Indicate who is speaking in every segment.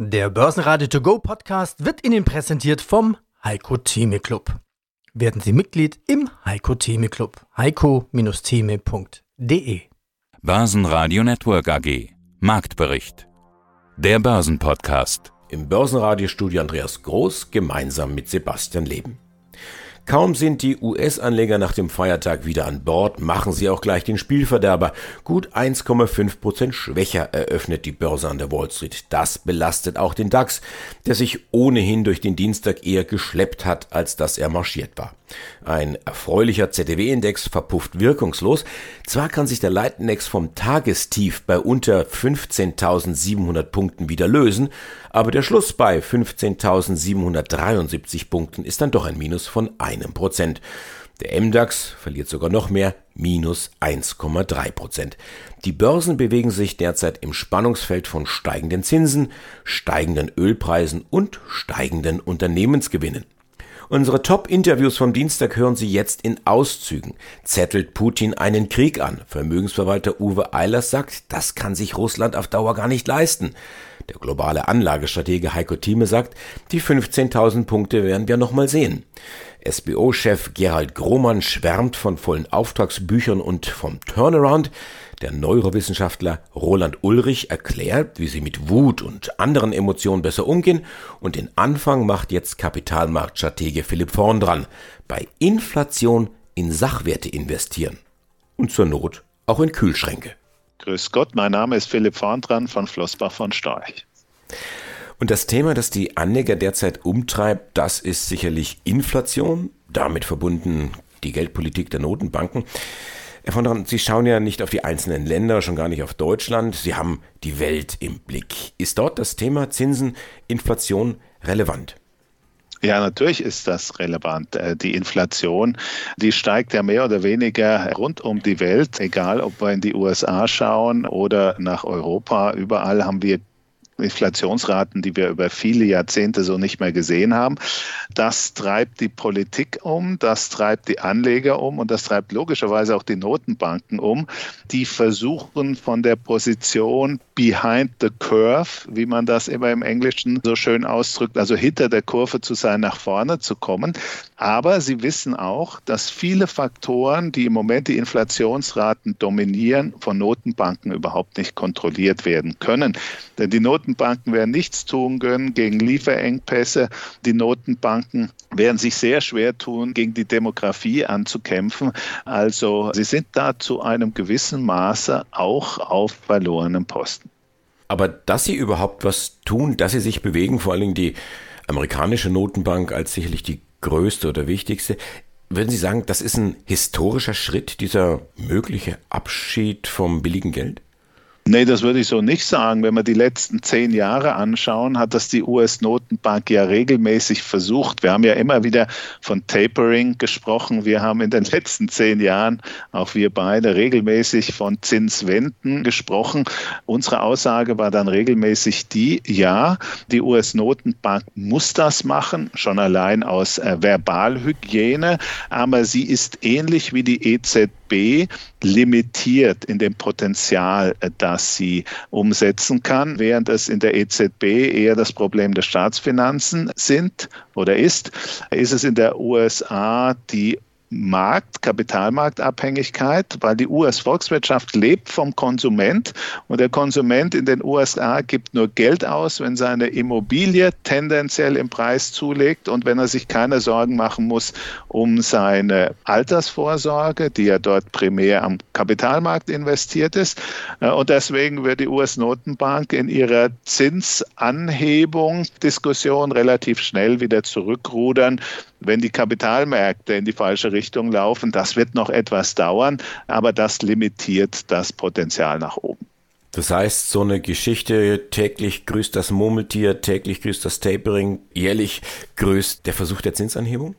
Speaker 1: Der Börsenradio To Go Podcast wird Ihnen präsentiert vom Heiko Theme Club. Werden Sie Mitglied im Heiko Theme Club. heiko-theme.de
Speaker 2: Börsenradio Network AG Marktbericht Der Börsenpodcast
Speaker 3: Im Börsenradiostudio Andreas Groß gemeinsam mit Sebastian Leben. Kaum sind die US-Anleger nach dem Feiertag wieder an Bord, machen sie auch gleich den Spielverderber. Gut 1,5 Prozent schwächer eröffnet die Börse an der Wall Street. Das belastet auch den DAX, der sich ohnehin durch den Dienstag eher geschleppt hat, als dass er marschiert war. Ein erfreulicher ZDW-Index verpufft wirkungslos. Zwar kann sich der Leitindex vom Tagestief bei unter 15.700 Punkten wieder lösen, aber der Schluss bei 15.773 Punkten ist dann doch ein Minus von einem Prozent. Der MDAX verliert sogar noch mehr, minus 1,3 Prozent. Die Börsen bewegen sich derzeit im Spannungsfeld von steigenden Zinsen, steigenden Ölpreisen und steigenden Unternehmensgewinnen. Unsere Top-Interviews vom Dienstag hören Sie jetzt in Auszügen. Zettelt Putin einen Krieg an? Vermögensverwalter Uwe Eilers sagt, das kann sich Russland auf Dauer gar nicht leisten. Der globale Anlagestratege Heiko Thieme sagt, die 15.000 Punkte werden wir noch mal sehen. SBO-Chef Gerald Grohmann schwärmt von vollen Auftragsbüchern und vom Turnaround. Der Neurowissenschaftler Roland Ulrich erklärt, wie sie mit Wut und anderen Emotionen besser umgehen und den Anfang macht jetzt Kapitalmarktstratege Philipp Vorn dran. Bei Inflation in Sachwerte investieren. Und zur Not auch in Kühlschränke.
Speaker 4: Grüß Gott, mein Name ist Philipp Vorndran von Flossbach von Storch.
Speaker 3: Und das Thema, das die Anleger derzeit umtreibt, das ist sicherlich Inflation, damit verbunden die Geldpolitik der Notenbanken. Herr von Dorn, Sie schauen ja nicht auf die einzelnen Länder, schon gar nicht auf Deutschland. Sie haben die Welt im Blick. Ist dort das Thema Zinsen, Inflation relevant?
Speaker 4: Ja, natürlich ist das relevant. Äh, die Inflation, die steigt ja mehr oder weniger rund um die Welt, egal ob wir in die USA schauen oder nach Europa. Überall haben wir Inflationsraten, die wir über viele Jahrzehnte so nicht mehr gesehen haben. Das treibt die Politik um, das treibt die Anleger um und das treibt logischerweise auch die Notenbanken um, die versuchen von der Position behind the curve, wie man das immer im Englischen so schön ausdrückt, also hinter der Kurve zu sein, nach vorne zu kommen. Aber sie wissen auch, dass viele Faktoren, die im Moment die Inflationsraten dominieren, von Notenbanken überhaupt nicht kontrolliert werden können. Denn die Noten Notenbanken werden nichts tun können gegen Lieferengpässe. Die Notenbanken werden sich sehr schwer tun, gegen die Demografie anzukämpfen. Also sie sind da zu einem gewissen Maße auch auf verlorenem Posten.
Speaker 3: Aber dass sie überhaupt was tun, dass sie sich bewegen, vor allen Dingen die amerikanische Notenbank als sicherlich die größte oder wichtigste, würden Sie sagen, das ist ein historischer Schritt, dieser mögliche Abschied vom billigen Geld?
Speaker 4: Nee, das würde ich so nicht sagen. Wenn wir die letzten zehn Jahre anschauen, hat das die US-Notenbank ja regelmäßig versucht. Wir haben ja immer wieder von Tapering gesprochen. Wir haben in den letzten zehn Jahren, auch wir beide, regelmäßig von Zinswenden gesprochen. Unsere Aussage war dann regelmäßig die, ja, die US-Notenbank muss das machen, schon allein aus äh, Verbalhygiene, aber sie ist ähnlich wie die EZB EZB limitiert in dem Potenzial, äh, das sie umsetzen kann, während es in der EZB eher das Problem der Staatsfinanzen sind oder ist, ist es in der USA die Markt, Kapitalmarktabhängigkeit, weil die US-Volkswirtschaft lebt vom Konsument und der Konsument in den USA gibt nur Geld aus, wenn seine Immobilie tendenziell im Preis zulegt und wenn er sich keine Sorgen machen muss um seine Altersvorsorge, die ja dort primär am Kapitalmarkt investiert ist. Äh, und deswegen wird die US-Notenbank in ihrer Zinsanhebung Diskussion relativ schnell wieder zurückrudern, wenn die Kapitalmärkte in die falsche Richtung laufen. Das wird noch etwas dauern, aber das limitiert das Potenzial nach oben.
Speaker 3: Das heißt, so eine Geschichte, täglich grüßt das Murmeltier, täglich grüßt das Tapering, jährlich grüßt der Versuch der Zinsanhebung?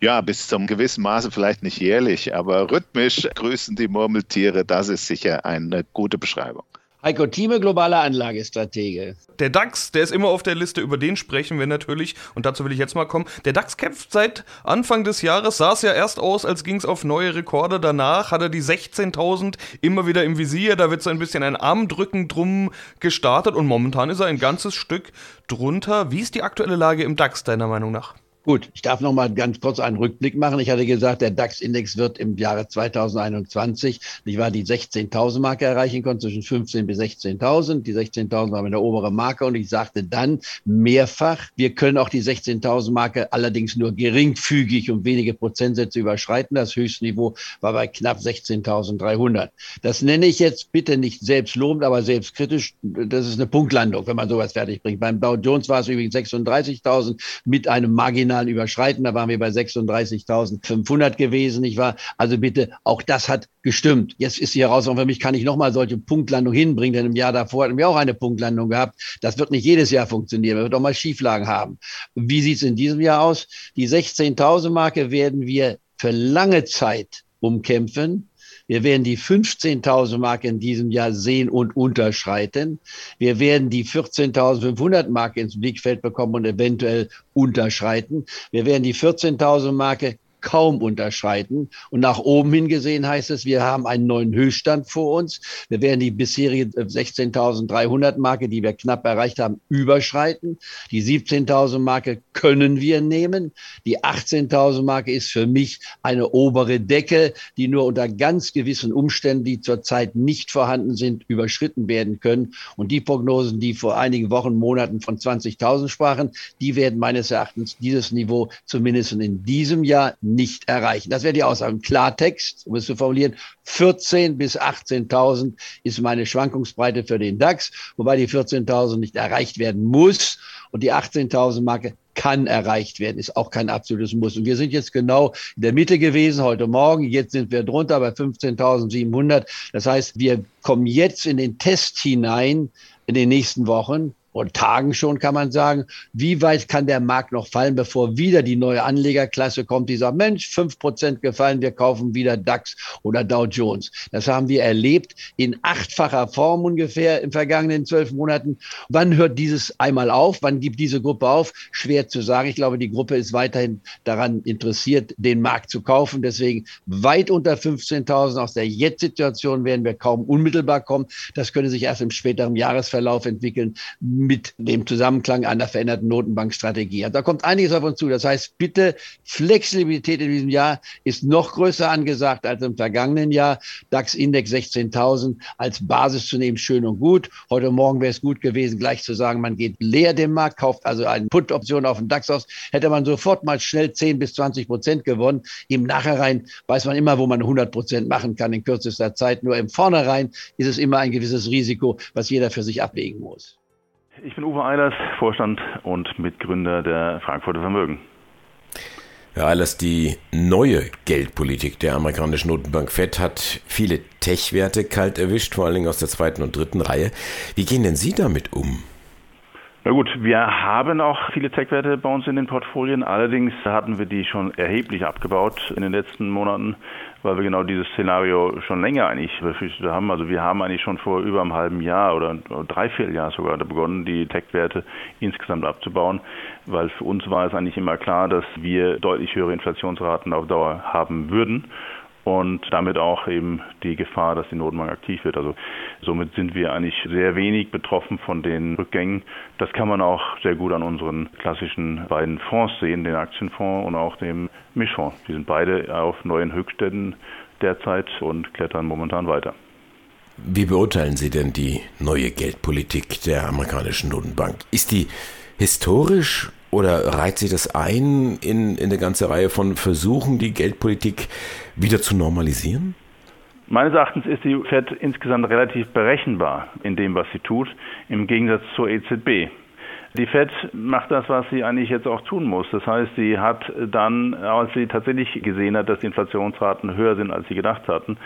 Speaker 4: Ja, bis zum gewissen Maße vielleicht nicht jährlich, aber rhythmisch grüßen die Murmeltiere, das ist sicher eine gute Beschreibung.
Speaker 5: Heiko Thieme, globaler Anlagestratege.
Speaker 6: Der DAX, der ist immer auf der Liste, über den sprechen wir natürlich. Und dazu will ich jetzt mal kommen. Der DAX kämpft seit Anfang des Jahres, sah es ja erst aus, als ging es auf neue Rekorde. Danach hat er die 16.000 immer wieder im Visier. Da wird so ein bisschen ein Armdrücken drum gestartet. Und momentan ist er ein ganzes Stück drunter. Wie ist die aktuelle Lage im DAX, deiner Meinung nach?
Speaker 5: Gut, ich darf noch mal ganz kurz einen Rückblick machen. Ich hatte gesagt, der DAX-Index wird im Jahre 2021, ich war die 16.000 Marke erreichen konnte, zwischen 15 bis 16.000. Die 16.000 war meine obere Marke und ich sagte dann mehrfach, wir können auch die 16.000 Marke allerdings nur geringfügig um wenige Prozentsätze überschreiten. Das Höchstniveau war bei knapp 16.300. Das nenne ich jetzt bitte nicht selbstlobend, aber selbstkritisch. Das ist eine Punktlandung, wenn man sowas fertig bringt. Beim Dow Jones war es übrigens 36.000 mit einem Margin marginal überschreiten. Da waren wir bei 36.500 gewesen. Ich war also bitte, auch das hat gestimmt. Jetzt ist die Herausforderung für mich, kann ich nochmal solche Punktlandung hinbringen? Denn im Jahr davor hatten wir auch eine Punktlandung gehabt. Das wird nicht jedes Jahr funktionieren. Wir wird auch mal Schieflagen haben. Wie sieht es in diesem Jahr aus? Die 16.000 Marke werden wir für lange Zeit umkämpfen. Wir werden die 15.000 Mark in diesem Jahr sehen und unterschreiten. Wir werden die 14.500 Mark ins Blickfeld bekommen und eventuell unterschreiten. Wir werden die 14.000 Marke kaum unterschreiten. Und nach oben hin gesehen heißt es, wir haben einen neuen Höchststand vor uns. Wir werden die bisherige 16.300 Marke, die wir knapp erreicht haben, überschreiten. Die 17.000 Marke können wir nehmen. Die 18.000 Marke ist für mich eine obere Decke, die nur unter ganz gewissen Umständen, die zurzeit nicht vorhanden sind, überschritten werden können. Und die Prognosen, die vor einigen Wochen, Monaten von 20.000 sprachen, die werden meines Erachtens dieses Niveau zumindest in diesem Jahr nicht erreichen. Das wäre die Aussage. Klartext, um es zu formulieren, 14 bis 18.000 ist meine Schwankungsbreite für den DAX, wobei die 14.000 nicht erreicht werden muss und die 18.000 Marke kann erreicht werden, ist auch kein absolutes Muss. Und wir sind jetzt genau in der Mitte gewesen heute Morgen. Jetzt sind wir drunter bei 15.700. Das heißt, wir kommen jetzt in den Test hinein in den nächsten Wochen und Tagen schon, kann man sagen, wie weit kann der Markt noch fallen, bevor wieder die neue Anlegerklasse kommt, die sagt, Mensch, fünf Prozent gefallen, wir kaufen wieder DAX oder Dow Jones. Das haben wir erlebt in achtfacher Form ungefähr in vergangenen zwölf Monaten. Wann hört dieses einmal auf? Wann gibt diese Gruppe auf? Schwer zu sagen. Ich glaube, die Gruppe ist weiterhin daran interessiert, den Markt zu kaufen. Deswegen weit unter 15.000 aus der Jetzt-Situation werden wir kaum unmittelbar kommen. Das könnte sich erst im späteren Jahresverlauf entwickeln mit dem Zusammenklang einer veränderten Notenbankstrategie. Da kommt einiges auf uns zu. Das heißt, bitte, Flexibilität in diesem Jahr ist noch größer angesagt als im vergangenen Jahr. DAX-Index 16.000 als Basis zu nehmen, schön und gut. Heute Morgen wäre es gut gewesen, gleich zu sagen, man geht leer dem Markt, kauft also eine Put-Option auf den DAX aus. Hätte man sofort mal schnell 10 bis 20 Prozent gewonnen. Im Nachhinein weiß man immer, wo man 100 Prozent machen kann in kürzester Zeit. Nur im Vornherein ist es immer ein gewisses Risiko, was jeder für sich abwägen muss.
Speaker 7: Ich bin Uwe Eilers, Vorstand und Mitgründer der Frankfurter Vermögen.
Speaker 3: Herr Eilers, die neue Geldpolitik der amerikanischen Notenbank Fed hat viele Tech-Werte kalt erwischt, vor allen Dingen aus der zweiten und dritten Reihe. Wie gehen denn Sie damit um?
Speaker 7: Na gut, wir haben auch viele Tech-Werte bei uns in den Portfolien. Allerdings hatten wir die schon erheblich abgebaut in den letzten Monaten, weil wir genau dieses Szenario schon länger eigentlich befürchtet haben. Also wir haben eigentlich schon vor über einem halben Jahr oder dreiviertel Jahr sogar begonnen, die Tech-Werte insgesamt abzubauen, weil für uns war es eigentlich immer klar, dass wir deutlich höhere Inflationsraten auf Dauer haben würden und damit auch eben die Gefahr, dass die Notenbank aktiv wird. Also somit sind wir eigentlich sehr wenig betroffen von den Rückgängen. Das kann man auch sehr gut an unseren klassischen beiden Fonds sehen, den Aktienfonds und auch dem Mischfonds. Die sind beide auf neuen Höchstständen derzeit und klettern momentan weiter.
Speaker 3: Wie beurteilen Sie denn die neue Geldpolitik der amerikanischen Notenbank? Ist die historisch oder reiht sich das ein in, in eine ganze Reihe von Versuchen, die Geldpolitik wieder zu normalisieren?
Speaker 7: Meines Erachtens ist die Fed insgesamt relativ berechenbar in dem, was sie tut, im Gegensatz zur EZB. Die Fed macht das, was sie eigentlich jetzt auch tun muss. Das heißt, sie hat dann, als sie tatsächlich gesehen hat, dass die Inflationsraten höher sind, als sie gedacht hatten,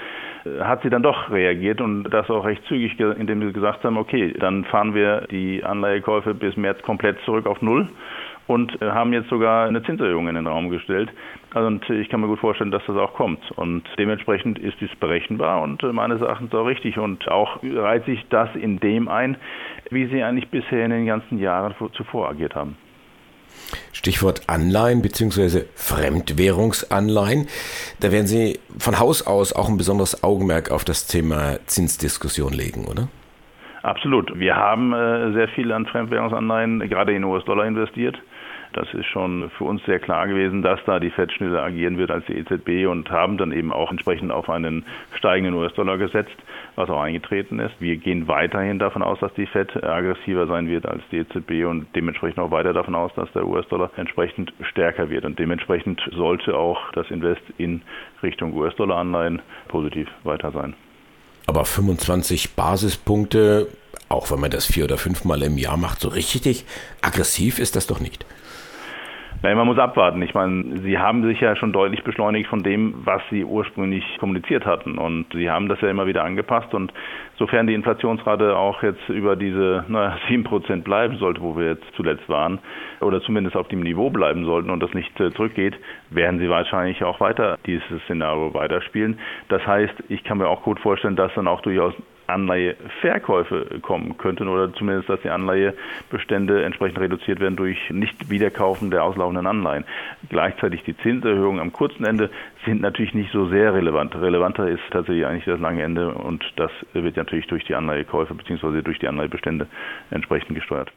Speaker 7: hat sie dann doch reagiert und das auch recht zügig, indem sie gesagt haben, okay, dann fahren wir die Anleihekäufe bis März komplett zurück auf Null und äh, haben jetzt sogar eine Zinserhöhung in den Raum gestellt. Also und ich kann mir gut vorstellen, dass das auch kommt. Und dementsprechend ist dies berechenbar und äh, meines Erachtens auch richtig. Und auch reiht sich das in dem ein, wie Sie eigentlich bisher in den ganzen Jahren zuvor agiert haben.
Speaker 3: Stichwort Anleihen bzw. Fremdwährungsanleihen. Da werden Sie von Haus aus auch ein besonderes Augenmerk auf das Thema Zinsdiskussion legen, oder?
Speaker 7: Absolut. Wir haben äh, sehr viel an Fremdwährungsanleihen, gerade in US-Dollar investiert. Das ist schon für uns sehr klar gewesen, dass da die Fed schneller agieren wird als die EZB und haben dann eben auch entsprechend auf einen steigenden US-Dollar gesetzt, was auch eingetreten ist. Wir gehen weiterhin davon aus, dass die Fed aggressiver sein wird als die EZB und dementsprechend auch weiter davon aus, dass der US-Dollar entsprechend stärker wird. Und dementsprechend sollte auch das Invest in Richtung US-Dollar-Anleihen positiv weiter sein.
Speaker 3: Aber 25 Basispunkte, auch wenn man das vier oder fünfmal im Jahr macht, so richtig aggressiv ist das doch nicht.
Speaker 7: Nein, man muss abwarten. Ich meine, Sie haben sich ja schon deutlich beschleunigt von dem, was Sie ursprünglich kommuniziert hatten. Und Sie haben das ja immer wieder angepasst. Und sofern die Inflationsrate auch jetzt über diese na, 7% bleiben sollte, wo wir jetzt zuletzt waren, oder zumindest auf dem Niveau bleiben sollten und das nicht äh, zurückgeht, werden Sie wahrscheinlich auch weiter dieses Szenario weiterspielen. Das heißt, ich kann mir auch gut vorstellen, dass dann auch durchaus Anleiheverkäufe kommen könnten oder zumindest, dass die Anleihebestände entsprechend reduziert werden durch Nicht-Wiederkaufen der auslaufenden Anleihen. Gleichzeitig die Zinserhöhungen am kurzen Ende sind natürlich nicht so sehr relevant. Relevanter ist tatsächlich eigentlich das lange Ende und das wird natürlich durch die Anleihekäufe bzw. durch die Anleihebestände entsprechend gesteuert.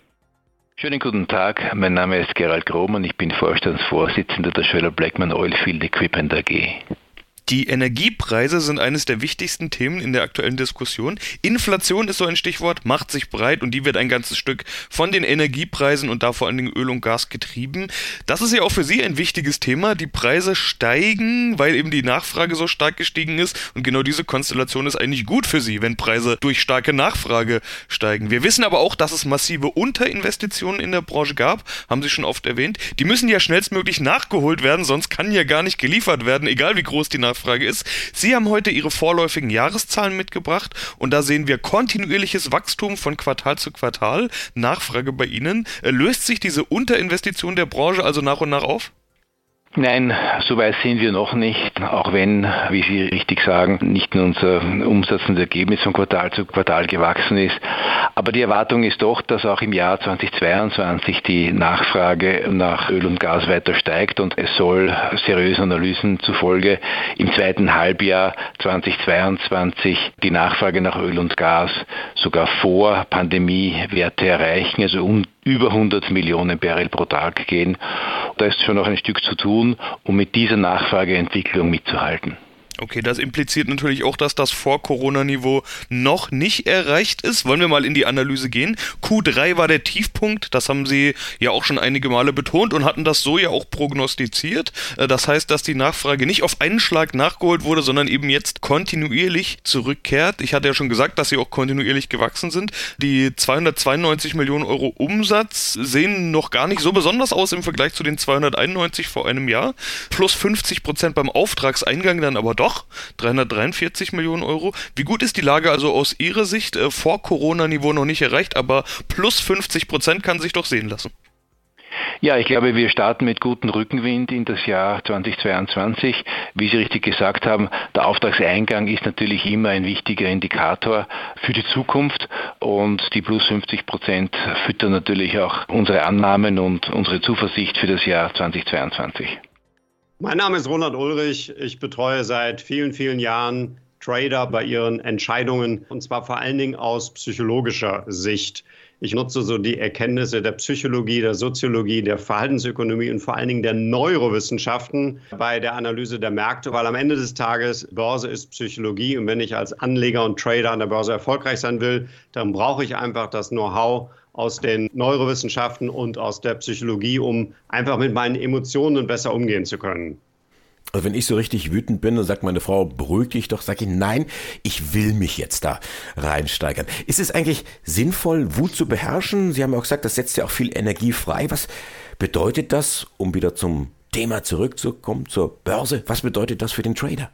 Speaker 8: Schönen guten Tag, mein Name ist Gerald Grom und ich bin Vorstandsvorsitzender der Schöller Blackman Oilfield Equipment AG.
Speaker 6: Die Energiepreise sind eines der wichtigsten Themen in der aktuellen Diskussion. Inflation ist so ein Stichwort, macht sich breit und die wird ein ganzes Stück von den Energiepreisen und da vor allen Dingen Öl und Gas getrieben. Das ist ja auch für Sie ein wichtiges Thema. Die Preise steigen, weil eben die Nachfrage so stark gestiegen ist und genau diese Konstellation ist eigentlich gut für Sie, wenn Preise durch starke Nachfrage steigen. Wir wissen aber auch, dass es massive Unterinvestitionen in der Branche gab, haben Sie schon oft erwähnt. Die müssen ja schnellstmöglich nachgeholt werden, sonst kann ja gar nicht geliefert werden, egal wie groß die Nachfrage Nachfrage ist. Sie haben heute Ihre vorläufigen Jahreszahlen mitgebracht und da sehen wir kontinuierliches Wachstum von Quartal zu Quartal. Nachfrage bei Ihnen. Äh, löst sich diese Unterinvestition der Branche also nach und nach auf?
Speaker 8: Nein, so weit sind wir noch nicht, auch wenn, wie Sie richtig sagen, nicht nur unser Umsatz und Ergebnis von Quartal zu Quartal gewachsen ist. Aber die Erwartung ist doch, dass auch im Jahr 2022 die Nachfrage nach Öl und Gas weiter steigt und es soll seriösen Analysen zufolge im zweiten Halbjahr 2022 die Nachfrage nach Öl und Gas sogar vor Pandemiewerte erreichen, also um über 100 Millionen Barrel pro Tag gehen. Da ist schon noch ein Stück zu tun, um mit dieser Nachfrageentwicklung mitzuhalten.
Speaker 6: Okay, das impliziert natürlich auch, dass das Vor-Corona-Niveau noch nicht erreicht ist. Wollen wir mal in die Analyse gehen? Q3 war der Tiefpunkt, das haben Sie ja auch schon einige Male betont und hatten das so ja auch prognostiziert. Äh, das heißt, dass die Nachfrage nicht auf einen Schlag nachgeholt wurde, sondern eben jetzt kontinuierlich zurückkehrt. Ich hatte ja schon gesagt, dass sie auch kontinuierlich gewachsen sind. Die 292 Millionen Euro Umsatz sehen noch gar nicht so besonders aus im Vergleich zu den 291 vor einem Jahr. Plus 50 Prozent beim Auftragseingang dann aber doch doch 343 Millionen Euro. Wie gut ist die Lage also aus Ihrer Sicht? Äh, vor Corona-Niveau noch nicht erreicht, aber plus 50 Prozent kann sich doch sehen lassen.
Speaker 8: Ja, ich glaube, wir starten mit gutem Rückenwind in das Jahr 2022. Wie Sie richtig gesagt haben, der Auftragseingang ist natürlich immer ein wichtiger Indikator für die Zukunft und die plus 50 Prozent füttern natürlich auch unsere Annahmen und unsere Zuversicht für das Jahr 2022.
Speaker 9: Mein Name ist Ronald Ulrich. Ich betreue seit vielen, vielen Jahren Trader bei ihren Entscheidungen und zwar vor allen Dingen aus psychologischer Sicht. Ich nutze so die Erkenntnisse der Psychologie, der Soziologie, der Verhaltensökonomie und vor allen Dingen der Neurowissenschaften bei der Analyse der Märkte, weil am Ende des Tages Börse ist Psychologie und wenn ich als Anleger und Trader an der Börse erfolgreich sein will, dann brauche ich einfach das Know-how aus den Neurowissenschaften und aus der Psychologie, um einfach mit meinen Emotionen besser umgehen zu können.
Speaker 3: Also wenn ich so richtig wütend bin und sagt meine Frau, beruhig dich doch, sage ich, nein, ich will mich jetzt da reinsteigern. Ist es eigentlich sinnvoll, Wut zu beherrschen? Sie haben ja auch gesagt, das setzt ja auch viel Energie frei. Was bedeutet das, um wieder zum Thema zurückzukommen, zur Börse? Was bedeutet das für den Trader?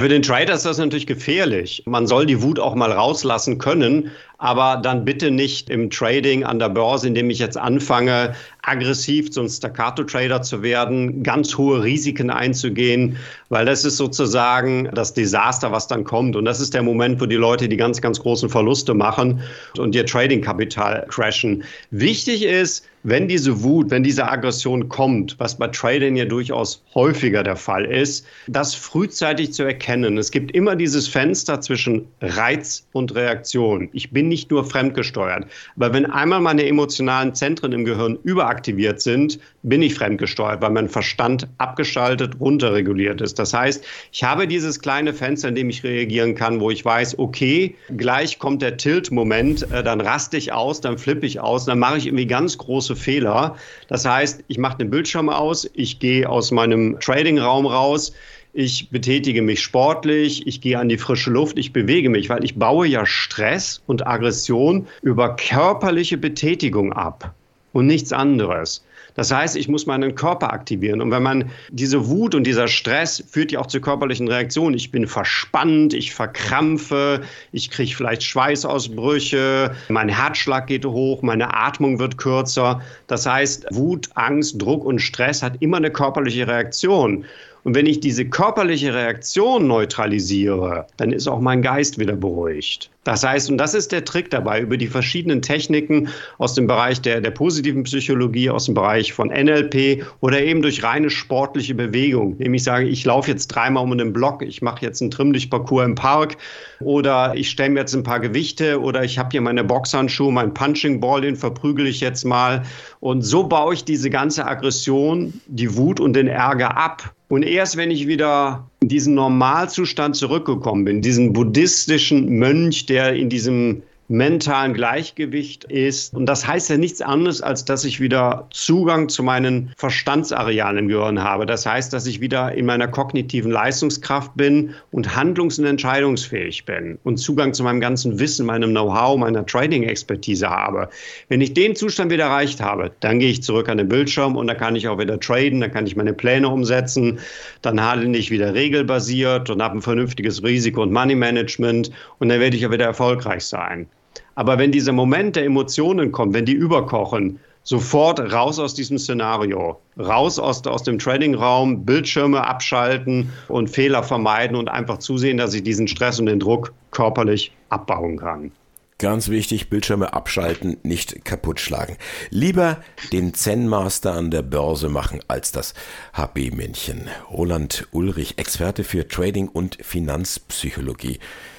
Speaker 9: Für den Trader ist das natürlich gefährlich. Man soll die Wut auch mal rauslassen können, aber dann bitte nicht im Trading an der Börse, indem ich jetzt anfange, aggressiv zum Staccato-Trader zu werden, ganz hohe Risiken einzugehen, weil das ist sozusagen das Desaster, was dann kommt. Und das ist der Moment, wo die Leute die ganz, ganz großen Verluste machen und ihr Trading-Kapital crashen. Wichtig ist, wenn diese Wut, wenn diese Aggression kommt, was bei Trading ja durchaus häufiger der Fall ist, das frühzeitig zu erkennen. Es gibt immer dieses Fenster zwischen Reiz und Reaktion. Ich bin nicht nur fremdgesteuert, aber wenn einmal meine emotionalen Zentren im Gehirn überaktiviert sind, bin ich fremdgesteuert, weil mein Verstand abgeschaltet, runterreguliert ist. Das heißt, ich habe dieses kleine Fenster, in dem ich reagieren kann, wo ich weiß, okay, gleich kommt der Tilt-Moment, äh, dann raste ich aus, dann flippe ich aus, dann mache ich irgendwie ganz große Fehler. Das heißt, ich mache den Bildschirm aus, ich gehe aus meinem Trading-Raum raus, ich betätige mich sportlich, ich gehe an die frische Luft, ich bewege mich, weil ich baue ja Stress und Aggression über körperliche Betätigung ab und nichts anderes. Das heißt, ich muss meinen Körper aktivieren. Und wenn man diese Wut und dieser Stress führt ja auch zu körperlichen Reaktionen. Ich bin verspannt, ich verkrampfe, ich kriege vielleicht Schweißausbrüche, mein Herzschlag geht hoch, meine Atmung wird kürzer. Das heißt, Wut, Angst, Druck und Stress hat immer eine körperliche Reaktion. Und wenn ich diese körperliche Reaktion neutralisiere, dann ist auch mein Geist wieder beruhigt. Das heißt, und das ist der Trick dabei, über die verschiedenen Techniken aus dem Bereich der, der positiven Psychologie, aus dem Bereich von NLP oder eben durch reine sportliche Bewegung. Nämlich ich sage, ich laufe jetzt dreimal um den Block, ich mache jetzt einen Trimmlichtparcours im Park oder ich mir jetzt ein paar Gewichte oder ich habe hier meine Boxhandschuhe, mein Punching Ball, den verprügel ich jetzt mal. Und so baue ich diese ganze Aggression, die Wut und den Ärger ab. Und erst wenn ich wieder diesen Normalzustand zurückgekommen bin, diesen buddhistischen Mönch, der in diesem mentalen Gleichgewicht ist. Und das heißt ja nichts anderes, als dass ich wieder Zugang zu meinen Verstandsarealen im Gehirn habe. Das heißt, dass ich wieder in meiner kognitiven Leistungskraft bin und handlungs- und entscheidungsfähig bin und Zugang zu meinem ganzen Wissen, meinem Know-how, meiner Trading-Expertise habe. Wenn ich den Zustand wieder erreicht habe, dann gehe ich zurück an den Bildschirm und dann kann ich auch wieder traden, dann kann ich meine Pläne umsetzen, dann handle ich wieder regelbasiert und habe ein vernünftiges Risiko- und Money-Management und dann werde ich ja wieder erfolgreich sein. Aber wenn dieser Moment der Emotionen kommt, wenn die überkochen, sofort raus aus diesem Szenario, raus aus, aus dem Trading-Raum, Bildschirme abschalten und Fehler vermeiden und einfach zusehen, dass ich diesen Stress und den Druck körperlich abbauen kann.
Speaker 3: Ganz wichtig, Bildschirme abschalten, nicht kaputt schlagen. Lieber den Zen-Master an der Börse machen als das HB-Männchen. Roland Ulrich, Experte für Trading und Finanzpsychologie.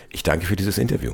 Speaker 3: Ich danke für dieses Interview.